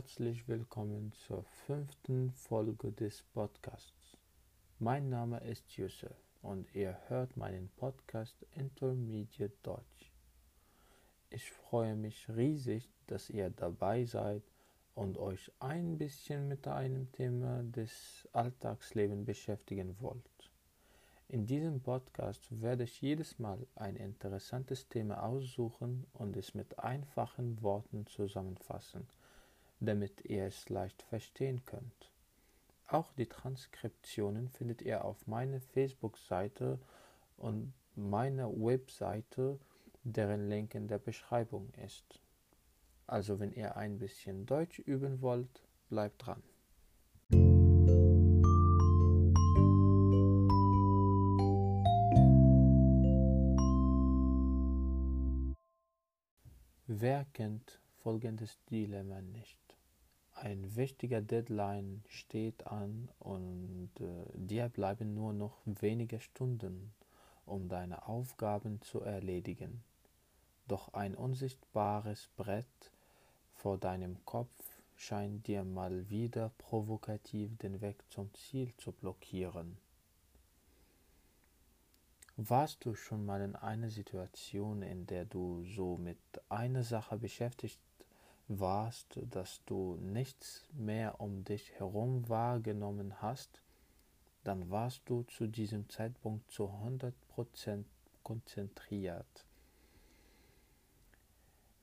herzlich willkommen zur fünften Folge des Podcasts. Mein Name ist Yusuf und ihr hört meinen Podcast Intermediate Deutsch. Ich freue mich riesig, dass ihr dabei seid und euch ein bisschen mit einem Thema des Alltagslebens beschäftigen wollt. In diesem Podcast werde ich jedes Mal ein interessantes Thema aussuchen und es mit einfachen Worten zusammenfassen, damit ihr es leicht verstehen könnt. Auch die Transkriptionen findet ihr auf meiner Facebook-Seite und meiner Webseite, deren Link in der Beschreibung ist. Also wenn ihr ein bisschen Deutsch üben wollt, bleibt dran. Wer kennt folgendes Dilemma nicht? Ein wichtiger Deadline steht an und äh, dir bleiben nur noch wenige Stunden, um deine Aufgaben zu erledigen. Doch ein unsichtbares Brett vor deinem Kopf scheint dir mal wieder provokativ den Weg zum Ziel zu blockieren. Warst du schon mal in einer Situation, in der du so mit einer Sache beschäftigt warst, dass du nichts mehr um dich herum wahrgenommen hast? Dann warst du zu diesem Zeitpunkt zu 100% konzentriert.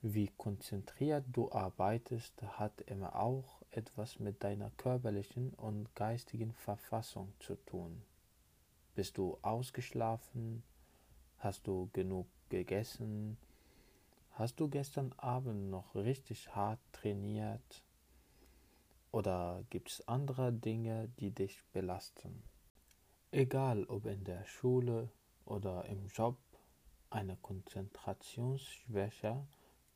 Wie konzentriert du arbeitest, hat immer auch etwas mit deiner körperlichen und geistigen Verfassung zu tun. Bist du ausgeschlafen? Hast du genug gegessen? Hast du gestern Abend noch richtig hart trainiert? Oder gibt es andere Dinge, die dich belasten? Egal ob in der Schule oder im Job, eine Konzentrationsschwäche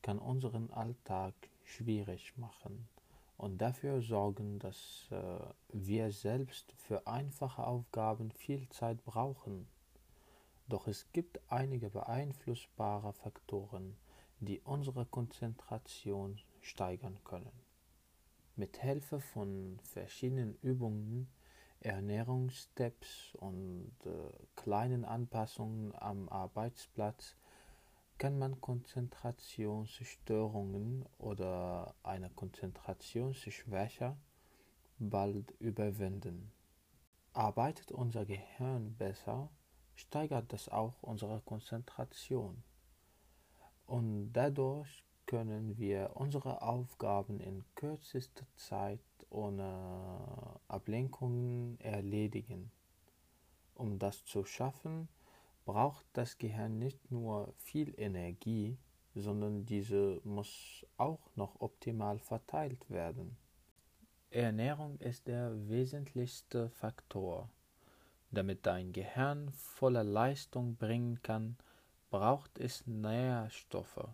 kann unseren Alltag schwierig machen und dafür sorgen, dass äh, wir selbst für einfache Aufgaben viel Zeit brauchen. Doch es gibt einige beeinflussbare Faktoren, die unsere Konzentration steigern können. Mit Hilfe von verschiedenen Übungen, Ernährungssteps und äh, kleinen Anpassungen am Arbeitsplatz kann man Konzentrationsstörungen oder eine Konzentrationsschwäche bald überwinden. Arbeitet unser Gehirn besser, steigert das auch unsere Konzentration. Und dadurch können wir unsere Aufgaben in kürzester Zeit ohne Ablenkungen erledigen. Um das zu schaffen, braucht das Gehirn nicht nur viel Energie, sondern diese muss auch noch optimal verteilt werden. Ernährung ist der wesentlichste Faktor. Damit dein Gehirn volle Leistung bringen kann, braucht es Nährstoffe.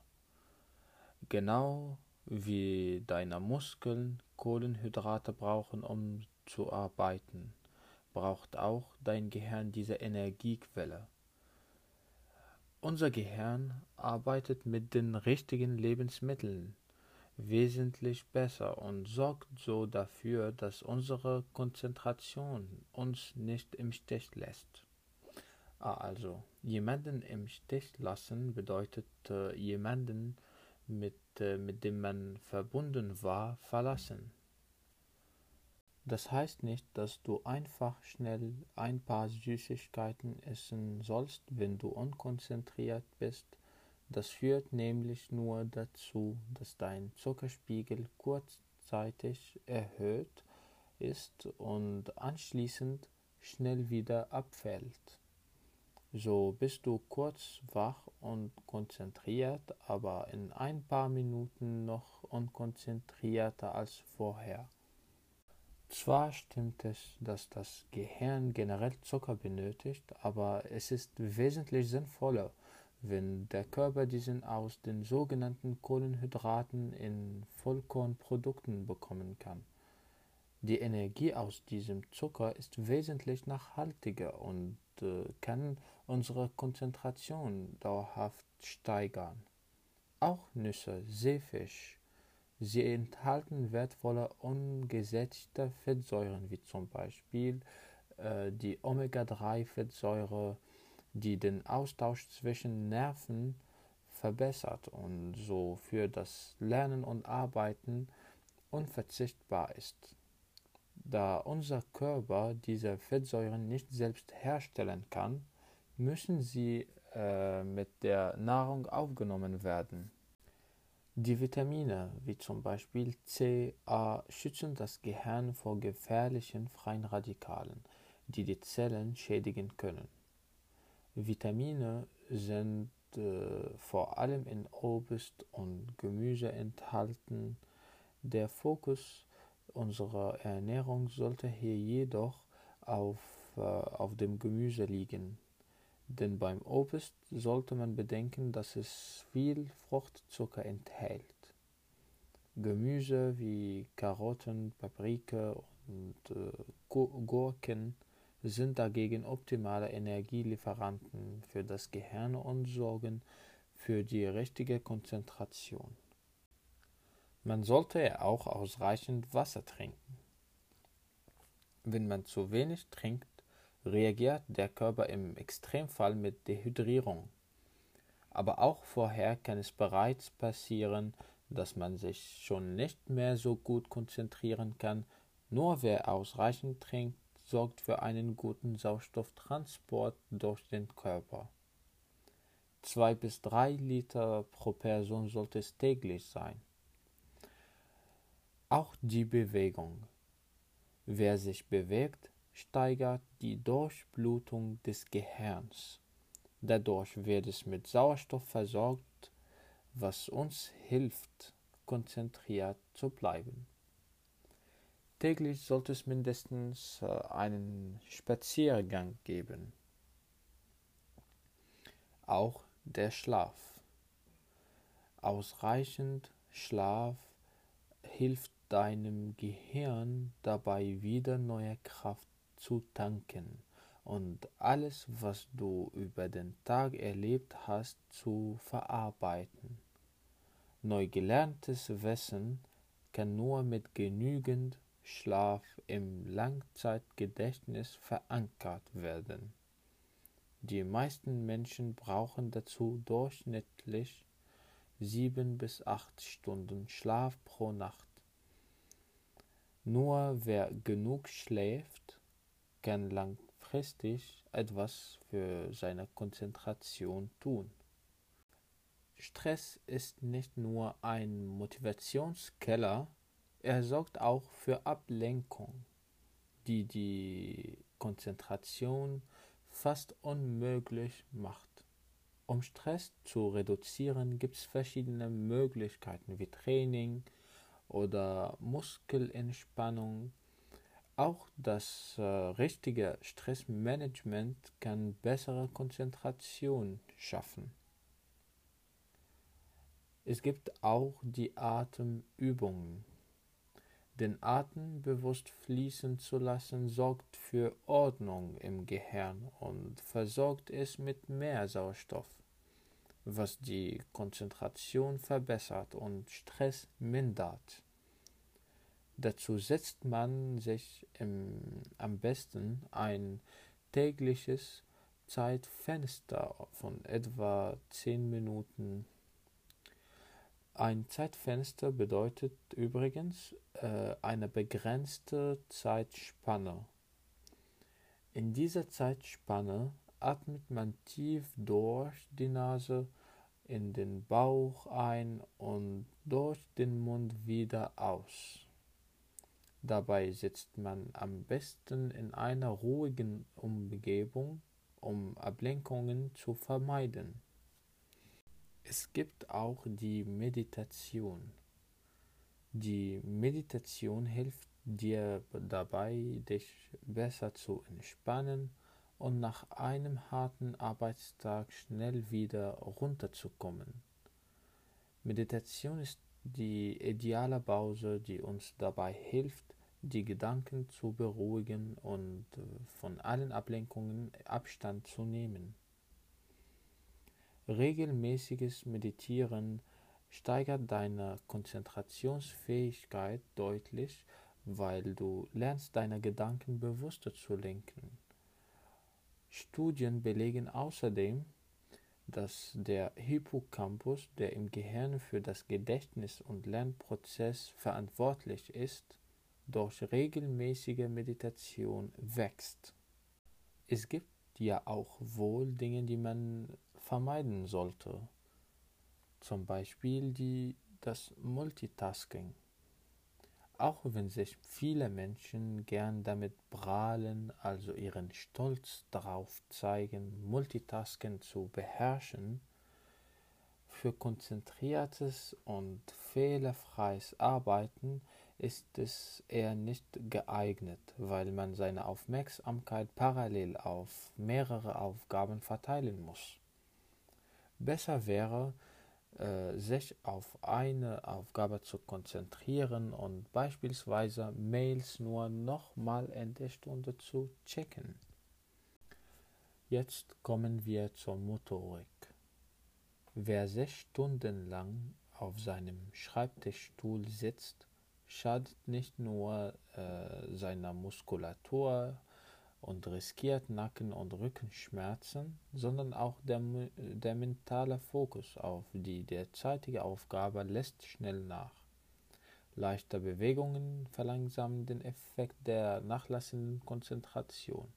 Genau wie deine Muskeln Kohlenhydrate brauchen, um zu arbeiten, braucht auch dein Gehirn diese Energiequelle. Unser Gehirn arbeitet mit den richtigen Lebensmitteln wesentlich besser und sorgt so dafür, dass unsere Konzentration uns nicht im Stich lässt. Ah, also, jemanden im Stich lassen bedeutet jemanden, mit, äh, mit dem man verbunden war, verlassen. Das heißt nicht, dass du einfach schnell ein paar Süßigkeiten essen sollst, wenn du unkonzentriert bist. Das führt nämlich nur dazu, dass dein Zuckerspiegel kurzzeitig erhöht ist und anschließend schnell wieder abfällt. So bist du kurz wach und konzentriert, aber in ein paar Minuten noch unkonzentrierter als vorher. Zwar stimmt es, dass das Gehirn generell Zucker benötigt, aber es ist wesentlich sinnvoller, wenn der Körper diesen aus den sogenannten Kohlenhydraten in Vollkornprodukten bekommen kann. Die Energie aus diesem Zucker ist wesentlich nachhaltiger und äh, kann unsere Konzentration dauerhaft steigern. Auch Nüsse, Seefisch, Sie enthalten wertvolle ungesättigte Fettsäuren wie zum Beispiel äh, die Omega-3-Fettsäure, die den Austausch zwischen Nerven verbessert und so für das Lernen und Arbeiten unverzichtbar ist. Da unser Körper diese Fettsäuren nicht selbst herstellen kann, müssen sie äh, mit der Nahrung aufgenommen werden. Die Vitamine wie zum Beispiel C, A schützen das Gehirn vor gefährlichen freien Radikalen, die die Zellen schädigen können. Vitamine sind äh, vor allem in Obst und Gemüse enthalten. Der Fokus unserer Ernährung sollte hier jedoch auf, äh, auf dem Gemüse liegen. Denn beim Obst sollte man bedenken, dass es viel Fruchtzucker enthält. Gemüse wie Karotten, Paprika und äh, Gurken sind dagegen optimale Energielieferanten für das Gehirn und sorgen für die richtige Konzentration. Man sollte auch ausreichend Wasser trinken. Wenn man zu wenig trinkt, reagiert der Körper im Extremfall mit Dehydrierung. Aber auch vorher kann es bereits passieren, dass man sich schon nicht mehr so gut konzentrieren kann. Nur wer ausreichend trinkt, sorgt für einen guten Sauerstofftransport durch den Körper. Zwei bis drei Liter pro Person sollte es täglich sein. Auch die Bewegung. Wer sich bewegt, steigert die Durchblutung des Gehirns. Dadurch wird es mit Sauerstoff versorgt, was uns hilft, konzentriert zu bleiben. Täglich sollte es mindestens äh, einen Spaziergang geben. Auch der Schlaf. Ausreichend Schlaf hilft deinem Gehirn dabei wieder neue Kraft zu tanken und alles, was du über den Tag erlebt hast, zu verarbeiten. Neu gelerntes Wissen kann nur mit genügend Schlaf im Langzeitgedächtnis verankert werden. Die meisten Menschen brauchen dazu durchschnittlich sieben bis acht Stunden Schlaf pro Nacht. Nur wer genug schläft, kann langfristig etwas für seine Konzentration tun. Stress ist nicht nur ein Motivationskeller, er sorgt auch für Ablenkung, die die Konzentration fast unmöglich macht. Um Stress zu reduzieren, gibt es verschiedene Möglichkeiten wie Training oder Muskelentspannung auch das äh, richtige Stressmanagement kann bessere Konzentration schaffen. Es gibt auch die Atemübungen. Den Atem bewusst fließen zu lassen sorgt für Ordnung im Gehirn und versorgt es mit mehr Sauerstoff, was die Konzentration verbessert und Stress mindert. Dazu setzt man sich im, am besten ein tägliches Zeitfenster von etwa 10 Minuten. Ein Zeitfenster bedeutet übrigens äh, eine begrenzte Zeitspanne. In dieser Zeitspanne atmet man tief durch die Nase in den Bauch ein und durch den Mund wieder aus. Dabei sitzt man am besten in einer ruhigen Umgebung, um Ablenkungen zu vermeiden. Es gibt auch die Meditation. Die Meditation hilft dir dabei, dich besser zu entspannen und nach einem harten Arbeitstag schnell wieder runterzukommen. Meditation ist die ideale Pause, die uns dabei hilft, die Gedanken zu beruhigen und äh, von allen Ablenkungen Abstand zu nehmen. Regelmäßiges Meditieren steigert deine Konzentrationsfähigkeit deutlich, weil du lernst, deine Gedanken bewusster zu lenken. Studien belegen außerdem, dass der Hippocampus, der im Gehirn für das Gedächtnis und Lernprozess verantwortlich ist, durch regelmäßige Meditation wächst. Es gibt ja auch wohl Dinge, die man vermeiden sollte, zum Beispiel die, das Multitasking. Auch wenn sich viele Menschen gern damit prahlen, also ihren Stolz darauf zeigen, Multitasking zu beherrschen, für konzentriertes und fehlerfreies Arbeiten ist es eher nicht geeignet, weil man seine Aufmerksamkeit parallel auf mehrere Aufgaben verteilen muss. Besser wäre, sich auf eine Aufgabe zu konzentrieren und beispielsweise Mails nur nochmal in der Stunde zu checken. Jetzt kommen wir zur Motorik. Wer sechs Stunden lang auf seinem Schreibtischstuhl sitzt, schadet nicht nur äh, seiner Muskulatur, und riskiert Nacken- und Rückenschmerzen, sondern auch der, der mentale Fokus auf die derzeitige Aufgabe lässt schnell nach. Leichte Bewegungen verlangsamen den Effekt der nachlassenden Konzentration.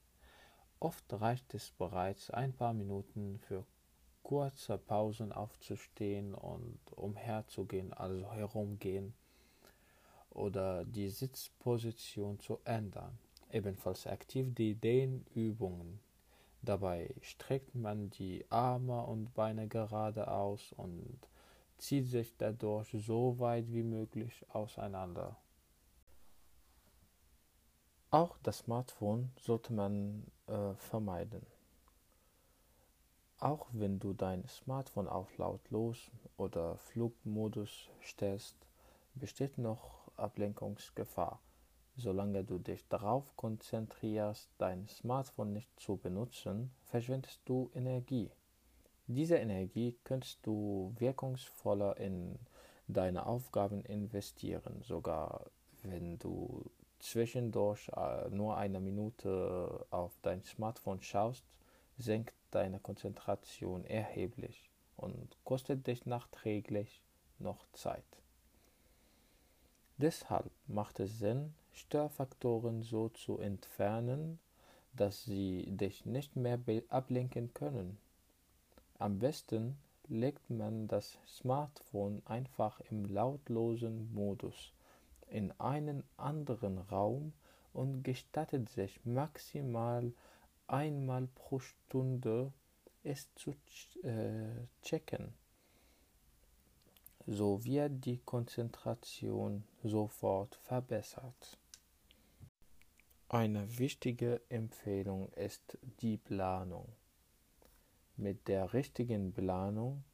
Oft reicht es bereits ein paar Minuten für kurze Pausen aufzustehen und umherzugehen, also herumgehen oder die Sitzposition zu ändern ebenfalls aktiv die Dehnübungen. Dabei streckt man die Arme und Beine gerade aus und zieht sich dadurch so weit wie möglich auseinander. Auch das Smartphone sollte man äh, vermeiden. Auch wenn du dein Smartphone auf lautlos oder Flugmodus stellst, besteht noch Ablenkungsgefahr. Solange du dich darauf konzentrierst, dein Smartphone nicht zu benutzen, verschwendest du Energie. Diese Energie kannst du wirkungsvoller in deine Aufgaben investieren, sogar wenn du zwischendurch äh, nur eine Minute auf dein Smartphone schaust, senkt deine Konzentration erheblich und kostet dich nachträglich noch Zeit. Deshalb macht es Sinn, Störfaktoren so zu entfernen, dass sie dich nicht mehr ablenken können. Am besten legt man das Smartphone einfach im lautlosen Modus in einen anderen Raum und gestattet sich maximal einmal pro Stunde es zu äh, checken. So wird die Konzentration sofort verbessert. Eine wichtige Empfehlung ist die Planung. Mit der richtigen Planung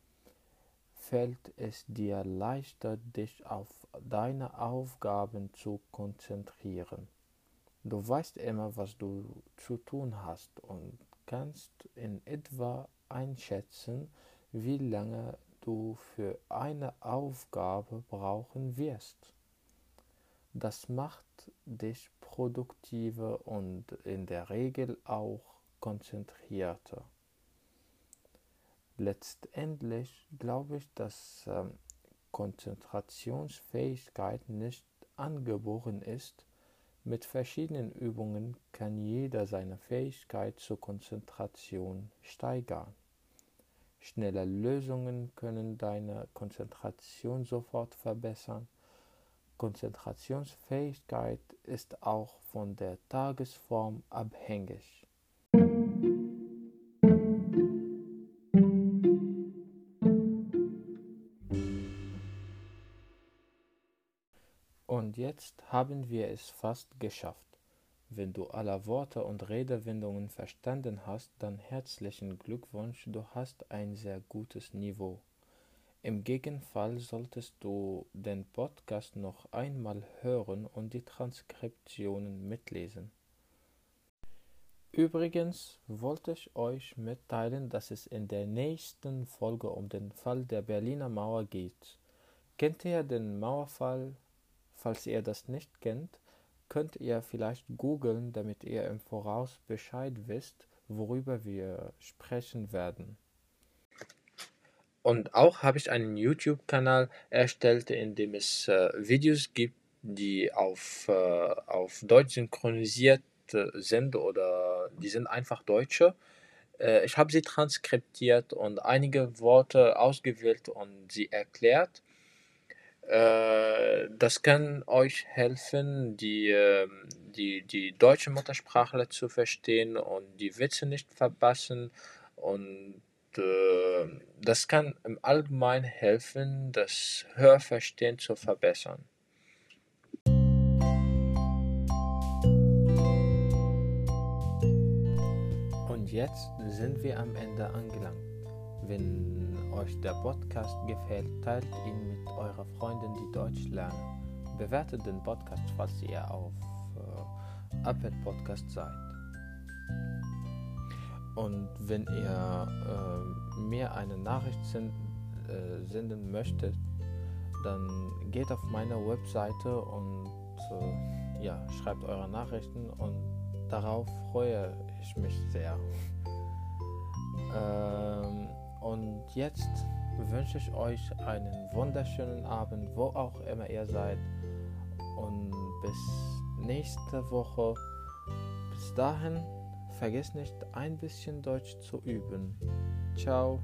fällt es dir leichter, dich auf deine Aufgaben zu konzentrieren. Du weißt immer, was du zu tun hast und kannst in etwa einschätzen, wie lange du für eine Aufgabe brauchen wirst. Das macht dich produktiver und in der Regel auch konzentrierter. Letztendlich glaube ich, dass ähm, Konzentrationsfähigkeit nicht angeboren ist. Mit verschiedenen Übungen kann jeder seine Fähigkeit zur Konzentration steigern. Schnelle Lösungen können deine Konzentration sofort verbessern Konzentrationsfähigkeit ist auch von der Tagesform abhängig. Und jetzt haben wir es fast geschafft. Wenn du alle Worte und Redewendungen verstanden hast, dann herzlichen Glückwunsch, du hast ein sehr gutes Niveau. Im Gegenfall solltest du den Podcast noch einmal hören und die Transkriptionen mitlesen. Übrigens wollte ich euch mitteilen, dass es in der nächsten Folge um den Fall der Berliner Mauer geht. Kennt ihr den Mauerfall? Falls ihr das nicht kennt, könnt ihr vielleicht googeln, damit ihr im Voraus Bescheid wisst, worüber wir sprechen werden. Und auch habe ich einen YouTube-Kanal erstellt, in dem es äh, Videos gibt, die auf, äh, auf Deutsch synchronisiert sind oder die sind einfach Deutsche. Äh, ich habe sie transkriptiert und einige Worte ausgewählt und sie erklärt. Äh, das kann euch helfen, die, ähm, die, die deutsche Muttersprache zu verstehen und die Witze nicht verpassen. Und äh, das kann im Allgemeinen helfen, das Hörverstehen zu verbessern. Und jetzt sind wir am Ende angelangt. Wenn euch der Podcast gefällt, teilt ihn mit euren Freunden, die Deutsch lernen. Bewertet den Podcast, falls ihr auf äh, Apple Podcast seid. Und wenn ihr äh, mir eine Nachricht äh, senden möchtet, dann geht auf meine Webseite und äh, ja, schreibt eure Nachrichten und darauf freue ich mich sehr. ähm, und jetzt wünsche ich euch einen wunderschönen Abend, wo auch immer ihr seid. Und bis nächste Woche. Bis dahin, vergesst nicht ein bisschen Deutsch zu üben. Tchau.